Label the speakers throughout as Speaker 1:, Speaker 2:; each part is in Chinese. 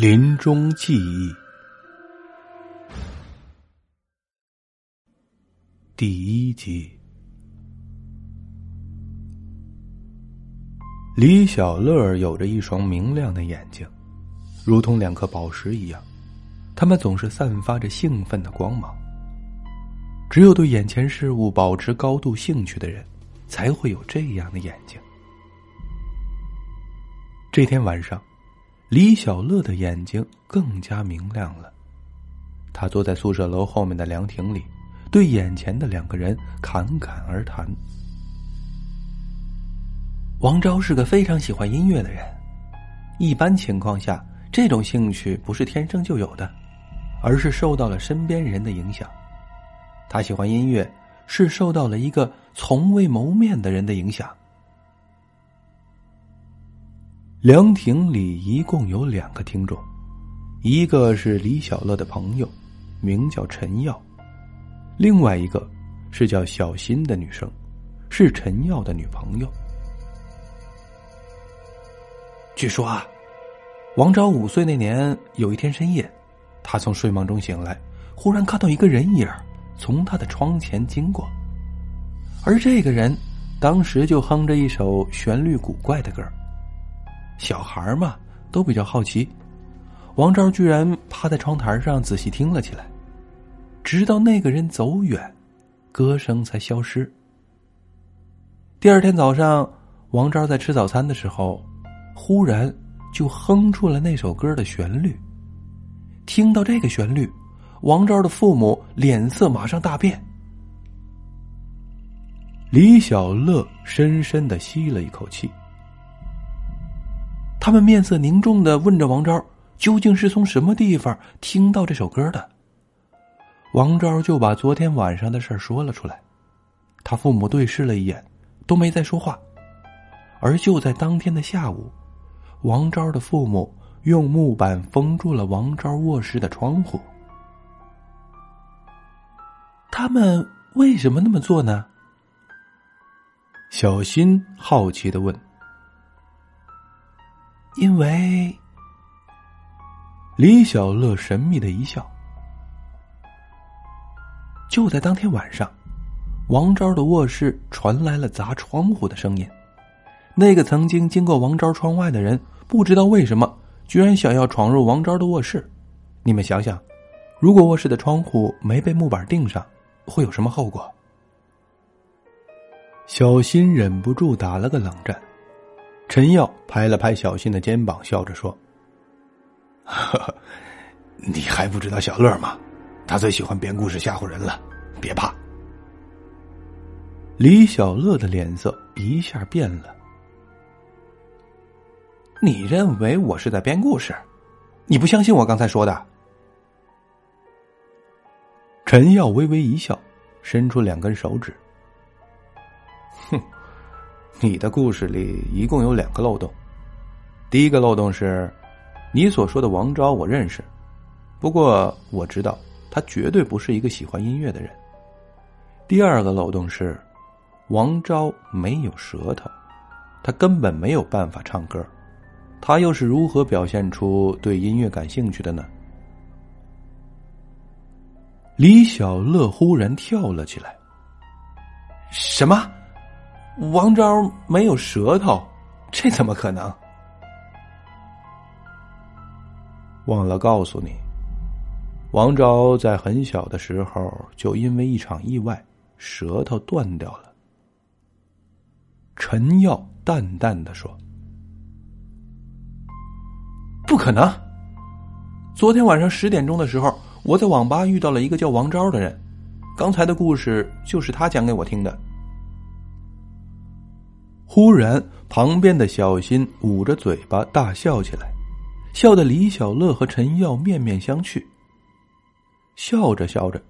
Speaker 1: 临终记忆第一集。李小乐有着一双明亮的眼睛，如同两颗宝石一样，他们总是散发着兴奋的光芒。只有对眼前事物保持高度兴趣的人，才会有这样的眼睛。这天晚上，李小乐的眼睛更加明亮了。他坐在宿舍楼后面的凉亭里，对眼前的两个人侃侃而谈。王昭是个非常喜欢音乐的人，一般情况下，这种兴趣不是天生就有的，而是受到了身边人的影响。他喜欢音乐，是受到了一个从未谋面的人的影响。凉亭里一共有两个听众，一个是李小乐的朋友，名叫陈耀；另外一个是叫小新的女生，是陈耀的女朋友。据说啊，王昭五岁那年有一天深夜，他从睡梦中醒来，忽然看到一个人影从他的窗前经过，而这个人当时就哼着一首旋律古怪的歌。小孩嘛，都比较好奇，王昭居然趴在窗台上仔细听了起来，直到那个人走远，歌声才消失。第二天早上，王昭在吃早餐的时候。忽然，就哼出了那首歌的旋律。听到这个旋律，王昭的父母脸色马上大变。李小乐深深的吸了一口气，他们面色凝重的问着王昭：“究竟是从什么地方听到这首歌的？”王昭就把昨天晚上的事说了出来。他父母对视了一眼，都没再说话。而就在当天的下午。王昭的父母用木板封住了王昭卧室的窗户。他们为什么那么做呢？小新好奇的问。因为李小乐神秘的一笑。就在当天晚上，王昭的卧室传来了砸窗户的声音。那个曾经经过王昭窗外的人，不知道为什么，居然想要闯入王昭的卧室。你们想想，如果卧室的窗户没被木板钉上，会有什么后果？小新忍不住打了个冷战。陈耀拍了拍小新的肩膀，笑着说：“你还不知道小乐吗？他最喜欢编故事吓唬人了，别怕。”李小乐的脸色一下变了。你认为我是在编故事？你不相信我刚才说的？陈耀微微一笑，伸出两根手指。你的故事里一共有两个漏洞。第一个漏洞是，你所说的王昭我认识，不过我知道他绝对不是一个喜欢音乐的人。第二个漏洞是，王昭没有舌头，他根本没有办法唱歌。他又是如何表现出对音乐感兴趣的呢？李小乐忽然跳了起来。什么？王昭没有舌头？这怎么可能？忘了告诉你，王昭在很小的时候就因为一场意外，舌头断掉了。陈耀淡淡的说。不可能！昨天晚上十点钟的时候，我在网吧遇到了一个叫王昭的人，刚才的故事就是他讲给我听的。忽然，旁边的小新捂着嘴巴大笑起来，笑得李小乐和陈耀面面相觑。笑着笑着，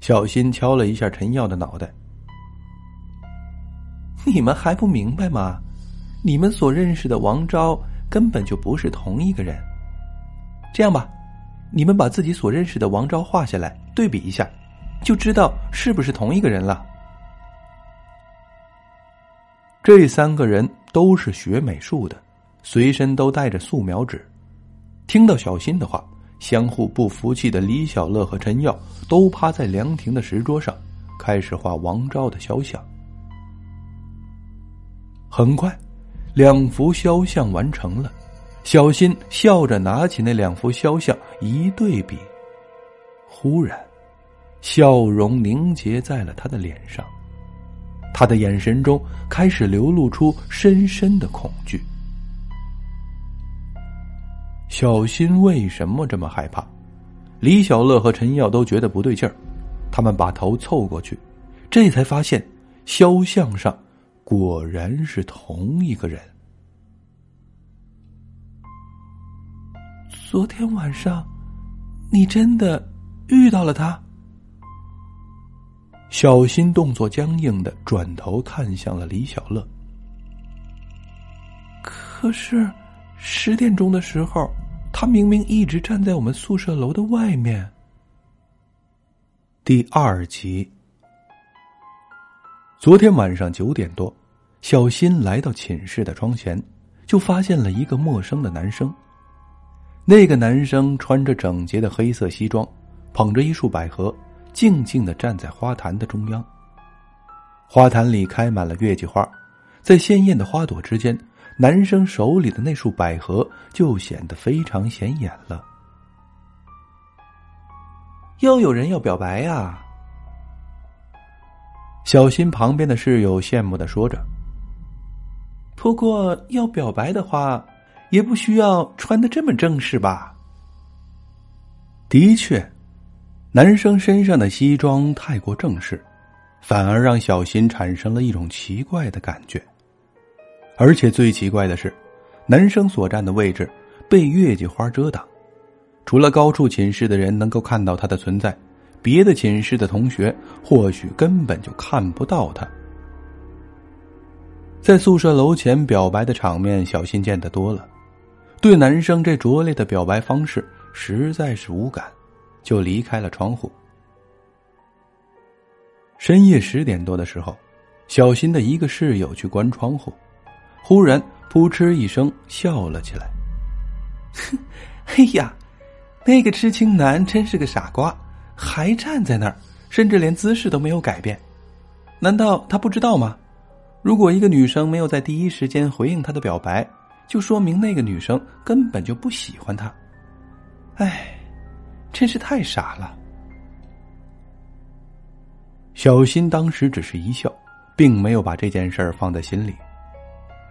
Speaker 1: 小新敲了一下陈耀的脑袋：“你们还不明白吗？你们所认识的王昭。”根本就不是同一个人。这样吧，你们把自己所认识的王昭画下来，对比一下，就知道是不是同一个人了。这三个人都是学美术的，随身都带着素描纸。听到小新的话，相互不服气的李小乐和陈耀都趴在凉亭的石桌上，开始画王昭的肖像。很快，两幅肖像完成了。小新笑着拿起那两幅肖像一对比，忽然，笑容凝结在了他的脸上。他的眼神中开始流露出深深的恐惧。小新为什么这么害怕？李小乐和陈耀都觉得不对劲儿，他们把头凑过去，这才发现肖像上果然是同一个人。
Speaker 2: 昨天晚上，你真的遇到了他？
Speaker 1: 小新动作僵硬的转头看向了李小乐。
Speaker 2: 可是十点钟的时候，他明明一直站在我们宿舍楼的外面。
Speaker 1: 第二集，昨天晚上九点多，小新来到寝室的窗前，就发现了一个陌生的男生。那个男生穿着整洁的黑色西装，捧着一束百合，静静的站在花坛的中央。花坛里开满了月季花，在鲜艳的花朵之间，男生手里的那束百合就显得非常显眼了。
Speaker 2: 又有人要表白呀！
Speaker 1: 小新旁边的室友羡慕的说着。
Speaker 2: 不过要表白的话。也不需要穿的这么正式吧？
Speaker 1: 的确，男生身上的西装太过正式，反而让小新产生了一种奇怪的感觉。而且最奇怪的是，男生所站的位置被月季花遮挡，除了高处寝室的人能够看到他的存在，别的寝室的同学或许根本就看不到他。在宿舍楼前表白的场面，小新见得多了。对男生这拙劣的表白方式实在是无感，就离开了窗户。深夜十点多的时候，小新的一个室友去关窗户，忽然扑哧一声笑了起来。
Speaker 2: 哼 哎呀，那个痴情男真是个傻瓜，还站在那儿，甚至连姿势都没有改变。难道他不知道吗？如果一个女生没有在第一时间回应他的表白，就说明那个女生根本就不喜欢他，哎，真是太傻了。
Speaker 1: 小新当时只是一笑，并没有把这件事儿放在心里。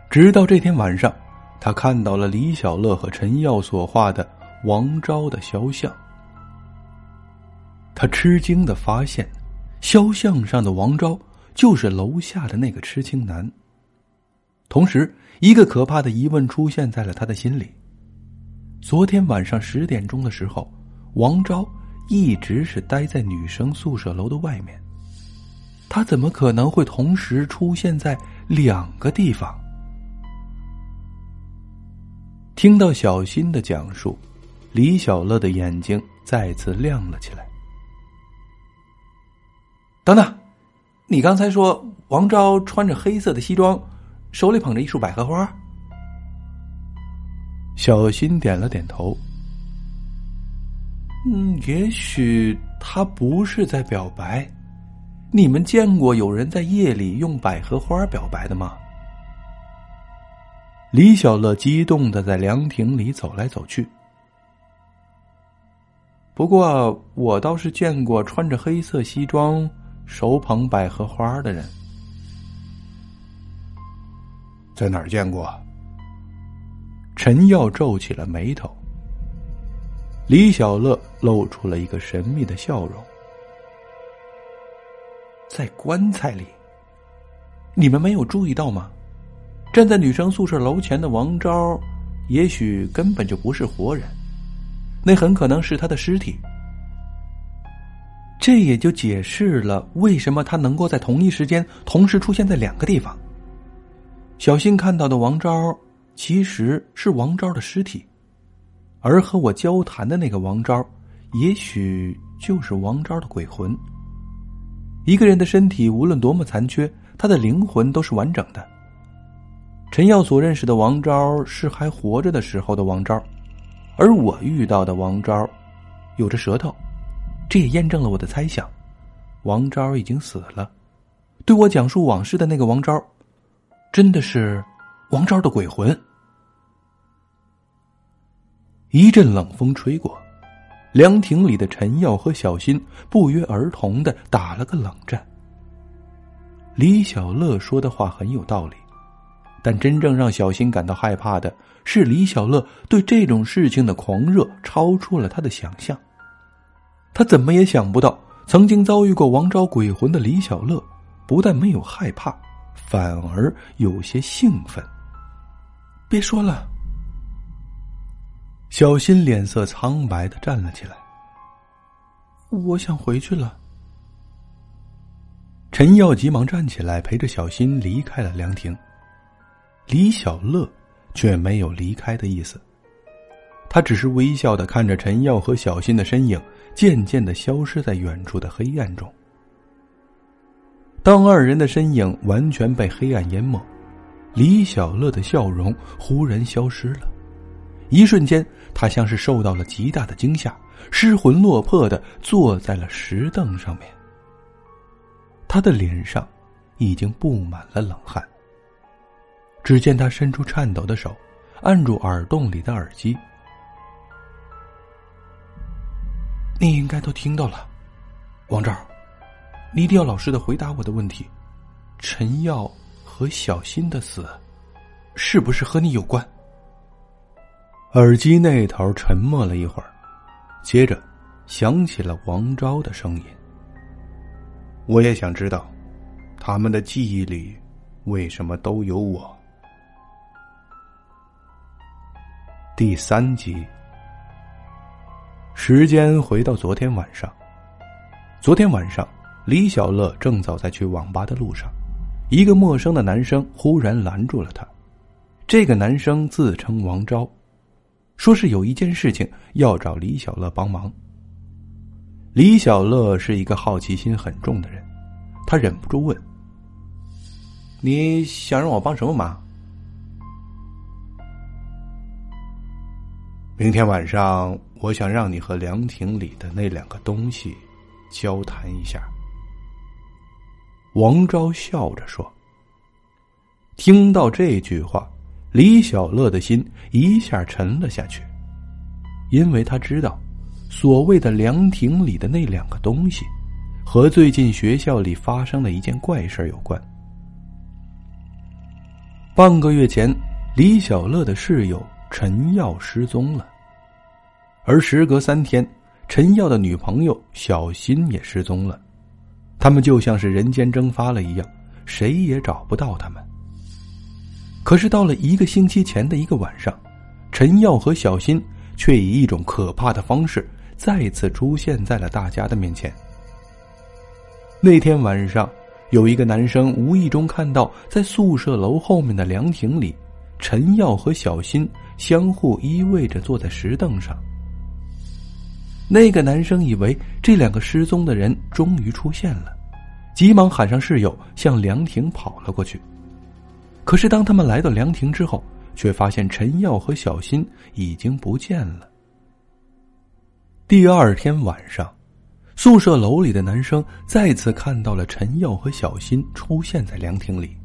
Speaker 1: 直到这天晚上，他看到了李小乐和陈耀所画的王昭的肖像，他吃惊的发现，肖像上的王昭就是楼下的那个痴情男，同时。一个可怕的疑问出现在了他的心里：昨天晚上十点钟的时候，王昭一直是待在女生宿舍楼的外面，他怎么可能会同时出现在两个地方？听到小新的讲述，李小乐的眼睛再次亮了起来。
Speaker 2: 等等，你刚才说王昭穿着黑色的西装？手里捧着一束百合花，
Speaker 1: 小新点了点头。
Speaker 2: 嗯，也许他不是在表白。你们见过有人在夜里用百合花表白的吗？
Speaker 1: 李小乐激动的在凉亭里走来走去。
Speaker 2: 不过，我倒是见过穿着黑色西装、手捧百合花的人。
Speaker 1: 在哪儿见过？陈耀皱起了眉头。李小乐露出了一个神秘的笑容。
Speaker 2: 在棺材里，你们没有注意到吗？站在女生宿舍楼前的王昭，也许根本就不是活人，那很可能是他的尸体。这也就解释了为什么他能够在同一时间同时出现在两个地方。小新看到的王昭，其实是王昭的尸体，而和我交谈的那个王昭，也许就是王昭的鬼魂。一个人的身体无论多么残缺，他的灵魂都是完整的。陈耀所认识的王昭是还活着的时候的王昭，而我遇到的王昭，有着舌头，这也验证了我的猜想。王昭已经死了，对我讲述往事的那个王昭，真的是王昭的鬼魂。一阵冷风吹过，凉亭里的陈耀和小新不约而同的打了个冷战。李小乐说的话很有道理，但真正让小新感到害怕的是李小乐对这种事情的狂热超出了他的想象。他怎么也想不到。曾经遭遇过王昭鬼魂的李小乐，不但没有害怕，反而有些兴奋。别说了，小新脸色苍白的站了起来。我想回去了。陈耀急忙站起来，陪着小新离开了凉亭。李小乐却没有离开的意思，他只是微笑的看着陈耀和小新的身影。渐渐的消失在远处的黑暗中。当二人的身影完全被黑暗淹没，李小乐的笑容忽然消失了。一瞬间，他像是受到了极大的惊吓，失魂落魄的坐在了石凳上面。他的脸上已经布满了冷汗。只见他伸出颤抖的手，按住耳洞里的耳机。你应该都听到了，王照，你一定要老实的回答我的问题：陈耀和小新的死，是不是和你有关？耳机那头沉默了一会儿，接着响起了王昭的声音：“我也想知道，他们的记忆里为什么都有我。”第三集。时间回到昨天晚上。昨天晚上，李小乐正走在去网吧的路上，一个陌生的男生忽然拦住了他。这个男生自称王昭，说是有一件事情要找李小乐帮忙。李小乐是一个好奇心很重的人，他忍不住问：“你想让我帮什么忙？”明天晚上。我想让你和凉亭里的那两个东西交谈一下。”王昭笑着说。听到这句话，李小乐的心一下沉了下去，因为他知道，所谓的凉亭里的那两个东西，和最近学校里发生的一件怪事有关。半个月前，李小乐的室友陈耀失踪了。而时隔三天，陈耀的女朋友小新也失踪了，他们就像是人间蒸发了一样，谁也找不到他们。可是到了一个星期前的一个晚上，陈耀和小新却以一种可怕的方式再次出现在了大家的面前。那天晚上，有一个男生无意中看到在宿舍楼后面的凉亭里，陈耀和小新相互依偎着坐在石凳上。那个男生以为这两个失踪的人终于出现了，急忙喊上室友向凉亭跑了过去。可是当他们来到凉亭之后，却发现陈耀和小新已经不见了。第二天晚上，宿舍楼里的男生再次看到了陈耀和小新出现在凉亭里，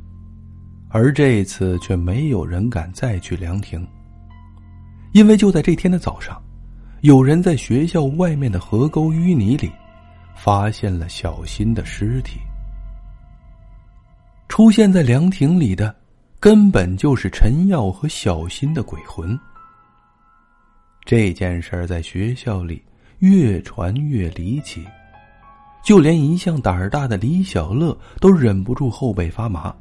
Speaker 2: 而这次却没有人敢再去凉亭，因为就在这天的早上。有人在学校外面的河沟淤泥里，发现了小新的尸体。出现在凉亭里的，根本就是陈耀和小新的鬼魂。这件事儿在学校里越传越离奇，就连一向胆儿大的李小乐都忍不住后背发麻。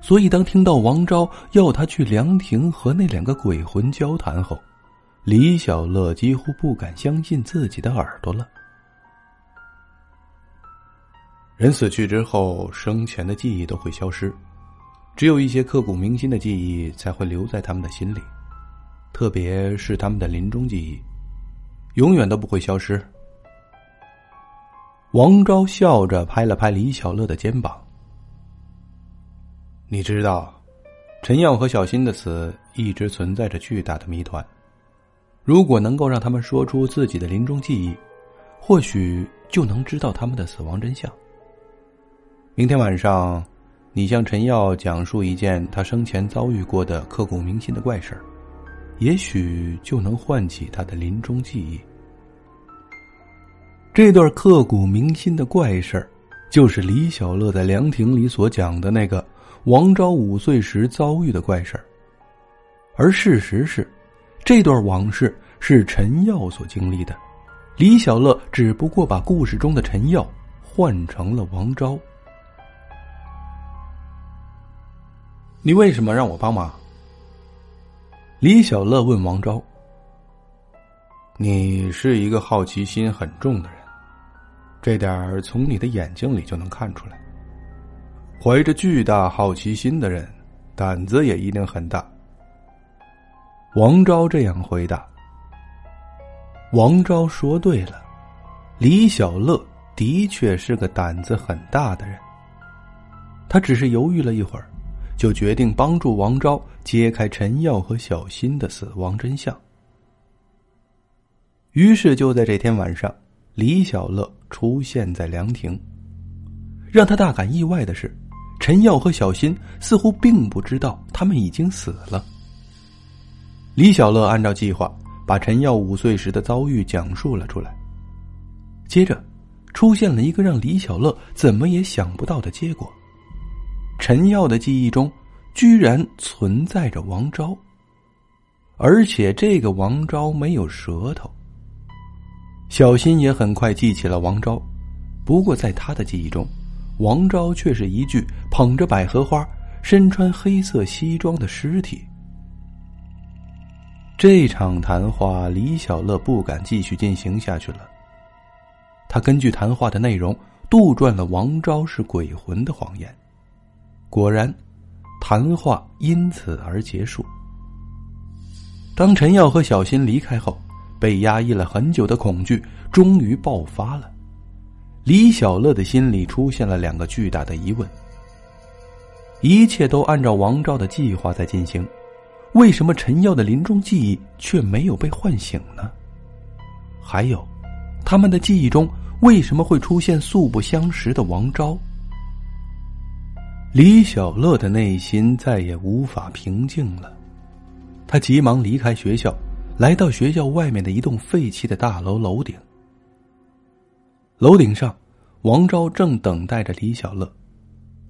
Speaker 2: 所以，当听到王昭要他去凉亭和那两个鬼魂交谈后，李小乐几乎不敢相信自己的耳朵了。人死去之后，生前的记忆都会消失，只有一些刻骨铭心的记忆才会留在他们的心里，特别是他们的临终记忆，永远都不会消失。王昭笑着拍了拍李小乐的肩膀：“你知道，陈耀和小新的死一直存在着巨大的谜团。”如果能够让他们说出自己的临终记忆，或许就能知道他们的死亡真相。明天晚上，你向陈耀讲述一件他生前遭遇过的刻骨铭心的怪事儿，也许就能唤起他的临终记忆。这段刻骨铭心的怪事儿，就是李小乐在凉亭里所讲的那个王昭五岁时遭遇的怪事儿。而事实是，这段往事是陈耀所经历的，李小乐只不过把故事中的陈耀换成了王昭。你为什么让我帮忙？李小乐问王昭。你是一个好奇心很重的人。这点儿从你的眼睛里就能看出来。怀着巨大好奇心的人，胆子也一定很大。王昭这样回答。王昭说对了，李小乐的确是个胆子很大的人。他只是犹豫了一会儿，就决定帮助王昭揭开陈耀和小新的死亡真相。于是就在这天晚上。李小乐出现在凉亭，让他大感意外的是，陈耀和小新似乎并不知道他们已经死了。李小乐按照计划把陈耀五岁时的遭遇讲述了出来，接着出现了一个让李小乐怎么也想不到的结果：陈耀的记忆中居然存在着王昭，而且这个王昭没有舌头。小新也很快记起了王昭，不过在他的记忆中，王昭却是一具捧着百合花、身穿黑色西装的尸体。这场谈话，李小乐不敢继续进行下去了。他根据谈话的内容杜撰了王昭是鬼魂的谎言。果然，谈话因此而结束。当陈耀和小新离开后。被压抑了很久的恐惧终于爆发了，李小乐的心里出现了两个巨大的疑问：一切都按照王昭的计划在进行，为什么陈耀的临终记忆却没有被唤醒呢？还有，他们的记忆中为什么会出现素不相识的王昭？李小乐的内心再也无法平静了，他急忙离开学校。来到学校外面的一栋废弃的大楼楼顶，楼顶上，王昭正等待着李小乐，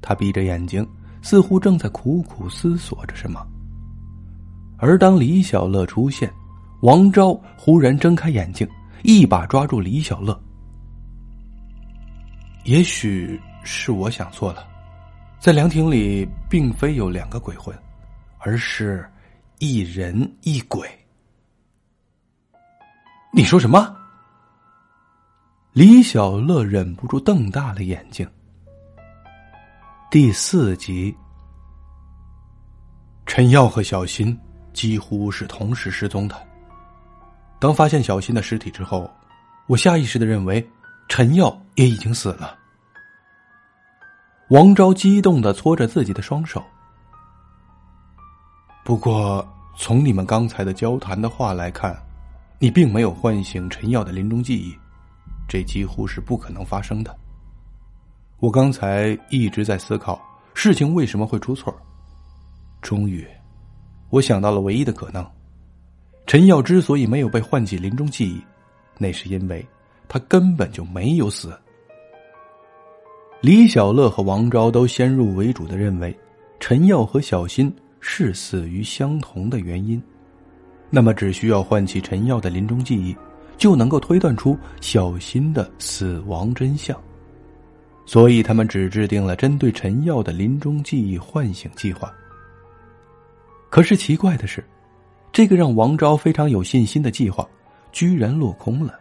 Speaker 2: 他闭着眼睛，似乎正在苦苦思索着什么。而当李小乐出现，王昭忽然睁开眼睛，一把抓住李小乐。也许是我想错了，在凉亭里并非有两个鬼魂，而是一人一鬼。你说什么？李小乐忍不住瞪大了眼睛。第四集，陈耀和小新几乎是同时失踪的。当发现小新的尸体之后，我下意识的认为陈耀也已经死了。王昭激动的搓着自己的双手。不过，从你们刚才的交谈的话来看。你并没有唤醒陈耀的临终记忆，这几乎是不可能发生的。我刚才一直在思考事情为什么会出错，终于，我想到了唯一的可能：陈耀之所以没有被唤起临终记忆，那是因为他根本就没有死。李小乐和王昭都先入为主的认为，陈耀和小新是死于相同的原因。那么，只需要唤起陈耀的临终记忆，就能够推断出小新的死亡真相。所以，他们只制定了针对陈耀的临终记忆唤醒计划。可是，奇怪的是，这个让王昭非常有信心的计划，居然落空了。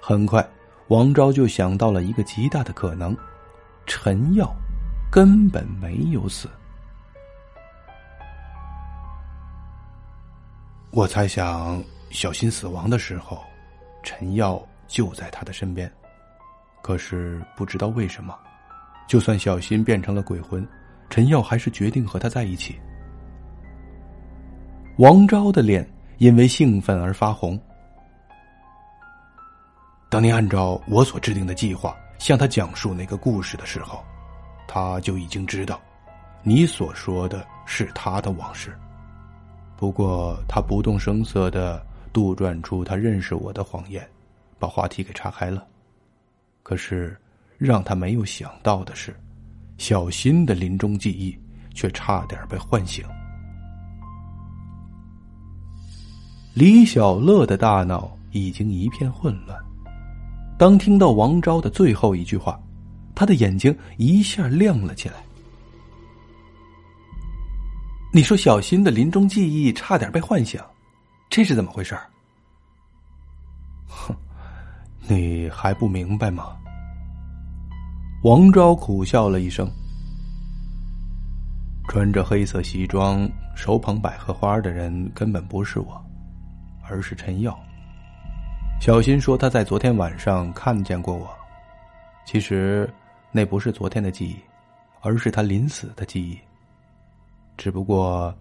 Speaker 2: 很快，王昭就想到了一个极大的可能：陈耀根本没有死。我猜想，小新死亡的时候，陈耀就在他的身边。可是不知道为什么，就算小新变成了鬼魂，陈耀还是决定和他在一起。王昭的脸因为兴奋而发红。当你按照我所制定的计划向他讲述那个故事的时候，他就已经知道，你所说的是他的往事。不过，他不动声色的杜撰出他认识我的谎言，把话题给岔开了。可是，让他没有想到的是，小新的临终记忆却差点被唤醒。李小乐的大脑已经一片混乱。当听到王昭的最后一句话，他的眼睛一下亮了起来。你说小新的临终记忆差点被唤醒，这是怎么回事？哼，你还不明白吗？王昭苦笑了一声。穿着黑色西装、手捧百合花的人根本不是我，而是陈耀。小新说他在昨天晚上看见过我，其实那不是昨天的记忆，而是他临死的记忆。只不过，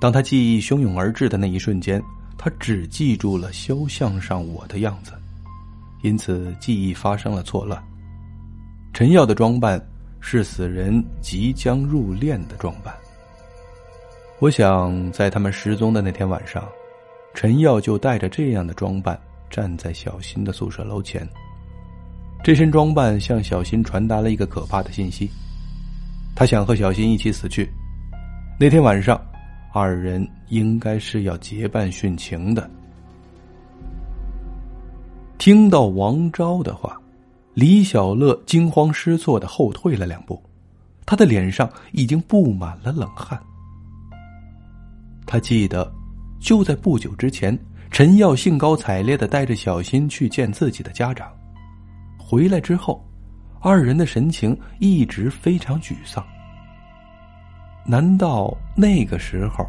Speaker 2: 当他记忆汹涌而至的那一瞬间，他只记住了肖像上我的样子，因此记忆发生了错乱。陈耀的装扮是死人即将入殓的装扮。我想，在他们失踪的那天晚上，陈耀就带着这样的装扮站在小新的宿舍楼前。这身装扮向小新传达了一个可怕的信息：他想和小新一起死去。那天晚上，二人应该是要结伴殉情的。听到王昭的话，李小乐惊慌失措的后退了两步，他的脸上已经布满了冷汗。他记得，就在不久之前，陈耀兴高采烈的带着小新去见自己的家长，回来之后，二人的神情一直非常沮丧。难道那个时候，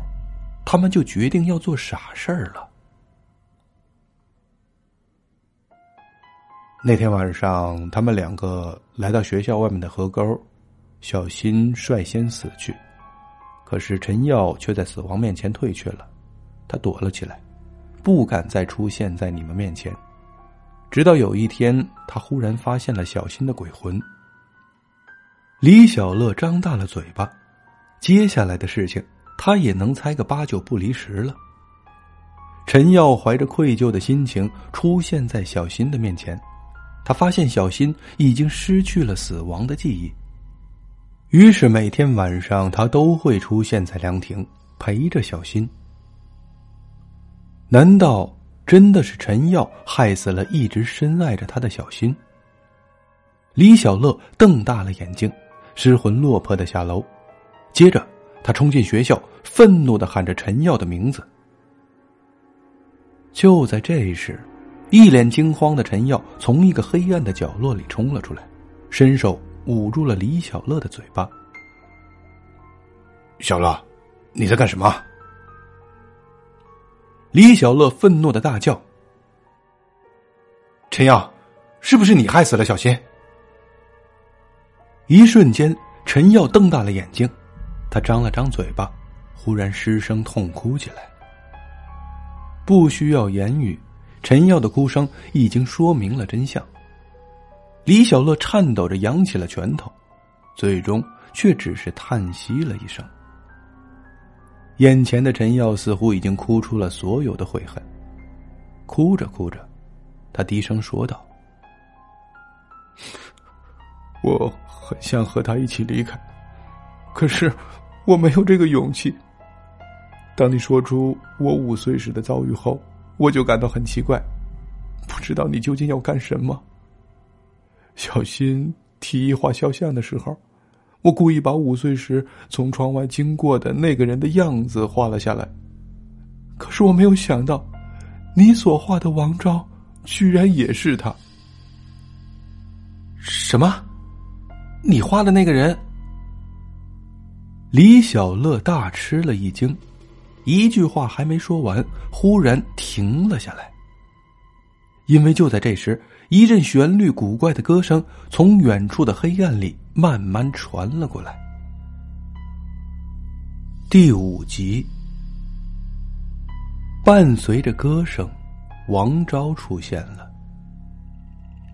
Speaker 2: 他们就决定要做傻事儿了？那天晚上，他们两个来到学校外面的河沟，小新率先死去，可是陈耀却在死亡面前退却了，他躲了起来，不敢再出现在你们面前。直到有一天，他忽然发现了小新的鬼魂。李小乐张大了嘴巴。接下来的事情，他也能猜个八九不离十了。陈耀怀着愧疚的心情出现在小新的面前，他发现小新已经失去了死亡的记忆。于是每天晚上，他都会出现在凉亭，陪着小新。难道真的是陈耀害死了一直深爱着他的小新？李小乐瞪大了眼睛，失魂落魄的下楼。接着，他冲进学校，愤怒的喊着陈耀的名字。就在这时，一脸惊慌的陈耀从一个黑暗的角落里冲了出来，伸手捂住了李小乐的嘴巴。小乐，你在干什么？李小乐愤怒的大叫：“陈耀，是不是你害死了小新？”一瞬间，陈耀瞪大了眼睛。他张了张嘴巴，忽然失声痛哭起来。不需要言语，陈耀的哭声已经说明了真相。李小乐颤抖着扬起了拳头，最终却只是叹息了一声。眼前的陈耀似乎已经哭出了所有的悔恨，哭着哭着，他低声说道：“我很想和他一起离开。”可是，我没有这个勇气。当你说出我五岁时的遭遇后，我就感到很奇怪，不知道你究竟要干什么。小新提议画肖像的时候，我故意把五岁时从窗外经过的那个人的样子画了下来。可是我没有想到，你所画的王昭，居然也是他。什么？你画的那个人？李小乐大吃了一惊，一句话还没说完，忽然停了下来。因为就在这时，一阵旋律古怪的歌声从远处的黑暗里慢慢传了过来。第五集，伴随着歌声，王昭出现了。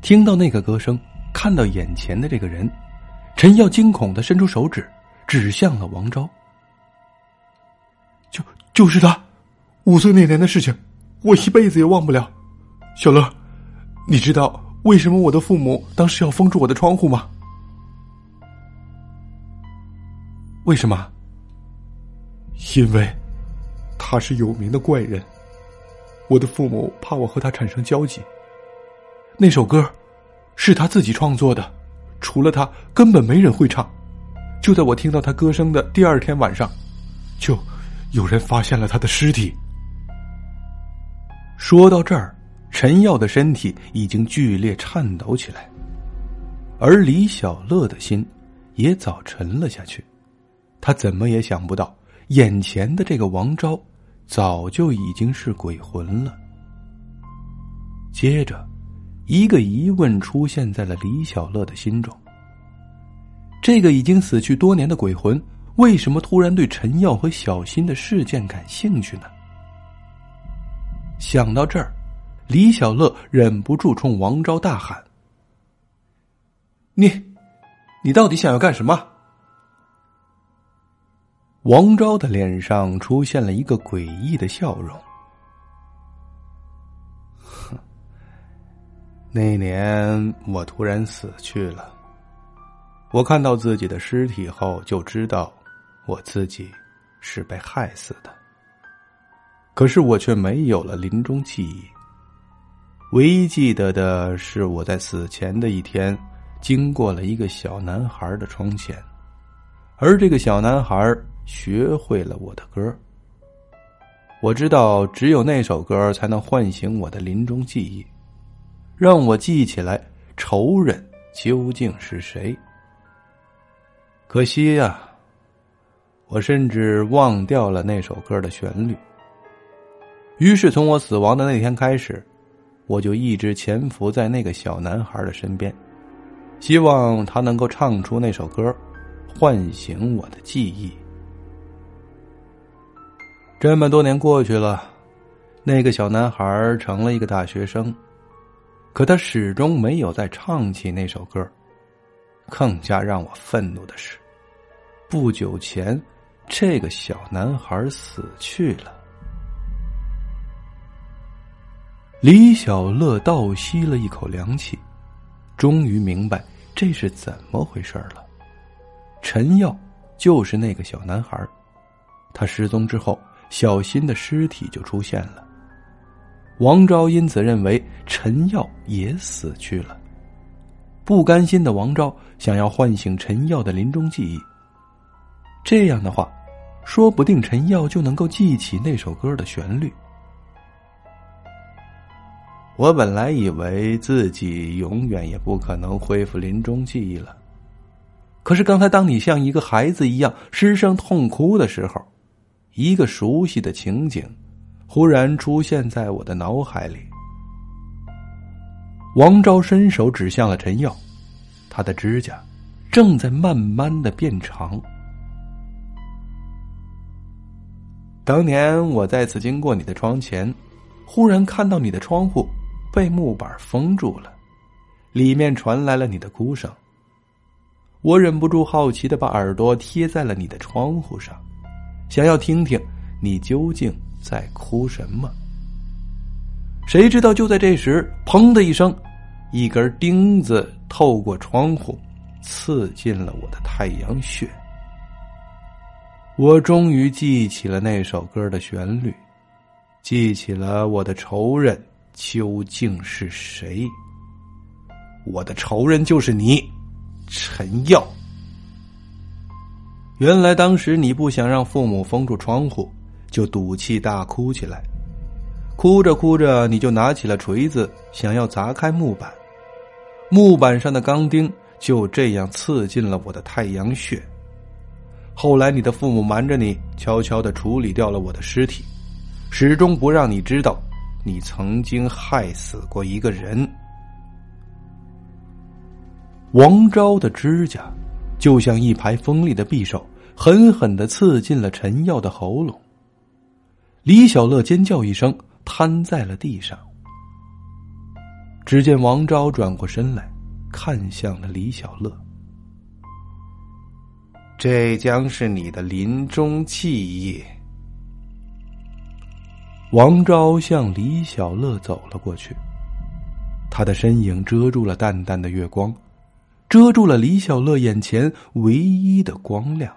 Speaker 2: 听到那个歌声，看到眼前的这个人，陈耀惊恐的伸出手指，指向了王昭。
Speaker 1: 就就是他，五岁那年的事情，我一辈子也忘不了。小乐，你知道为什么我的父母当时要封住我的窗户吗？
Speaker 2: 为什么？
Speaker 1: 因为他是有名的怪人，我的父母怕我和他产生交集。那首歌是他自己创作的，除了他，根本没人会唱。就在我听到他歌声的第二天晚上，就有人发现了他的尸体。
Speaker 2: 说到这儿，陈耀的身体已经剧烈颤抖起来，而李小乐的心也早沉了下去。他怎么也想不到。眼前的这个王昭，早就已经是鬼魂了。接着，一个疑问出现在了李小乐的心中：这个已经死去多年的鬼魂，为什么突然对陈耀和小新的事件感兴趣呢？想到这儿，李小乐忍不住冲王昭大喊：“你，你到底想要干什么？”王昭的脸上出现了一个诡异的笑容。哼，那年我突然死去了，我看到自己的尸体后就知道，我自己是被害死的。可是我却没有了临终记忆，唯一记得的是我在死前的一天，经过了一个小男孩的窗前，而这个小男孩。学会了我的歌，我知道只有那首歌才能唤醒我的临终记忆，让我记起来仇人究竟是谁。可惜呀，我甚至忘掉了那首歌的旋律。于是从我死亡的那天开始，我就一直潜伏在那个小男孩的身边，希望他能够唱出那首歌，唤醒我的记忆。这么多年过去了，那个小男孩成了一个大学生，可他始终没有再唱起那首歌。更加让我愤怒的是，不久前，这个小男孩死去了。李小乐倒吸了一口凉气，终于明白这是怎么回事了。陈耀就是那个小男孩，他失踪之后。小新的尸体就出现了，王昭因此认为陈耀也死去了。不甘心的王昭想要唤醒陈耀的临终记忆，这样的话，说不定陈耀就能够记起那首歌的旋律。我本来以为自己永远也不可能恢复临终记忆了，可是刚才当你像一个孩子一样失声痛哭的时候。一个熟悉的情景，忽然出现在我的脑海里。王昭伸手指向了陈耀，他的指甲正在慢慢的变长。当年我再次经过你的窗前，忽然看到你的窗户被木板封住了，里面传来了你的哭声。我忍不住好奇的把耳朵贴在了你的窗户上。想要听听你究竟在哭什么？谁知道就在这时，砰的一声，一根钉子透过窗户，刺进了我的太阳穴。我终于记起了那首歌的旋律，记起了我的仇人究竟是谁。我的仇人就是你，陈耀。原来当时你不想让父母封住窗户，就赌气大哭起来。哭着哭着，你就拿起了锤子，想要砸开木板。木板上的钢钉就这样刺进了我的太阳穴。后来你的父母瞒着你，悄悄的处理掉了我的尸体，始终不让你知道，你曾经害死过一个人。王昭的指甲，就像一排锋利的匕首。狠狠的刺进了陈耀的喉咙。李小乐尖叫一声，瘫在了地上。只见王昭转过身来，看向了李小乐。
Speaker 1: 这将是你的临终记忆。
Speaker 2: 王昭向李小乐走了过去，他的身影遮住了淡淡的月光，遮住了李小乐眼前唯一的光亮。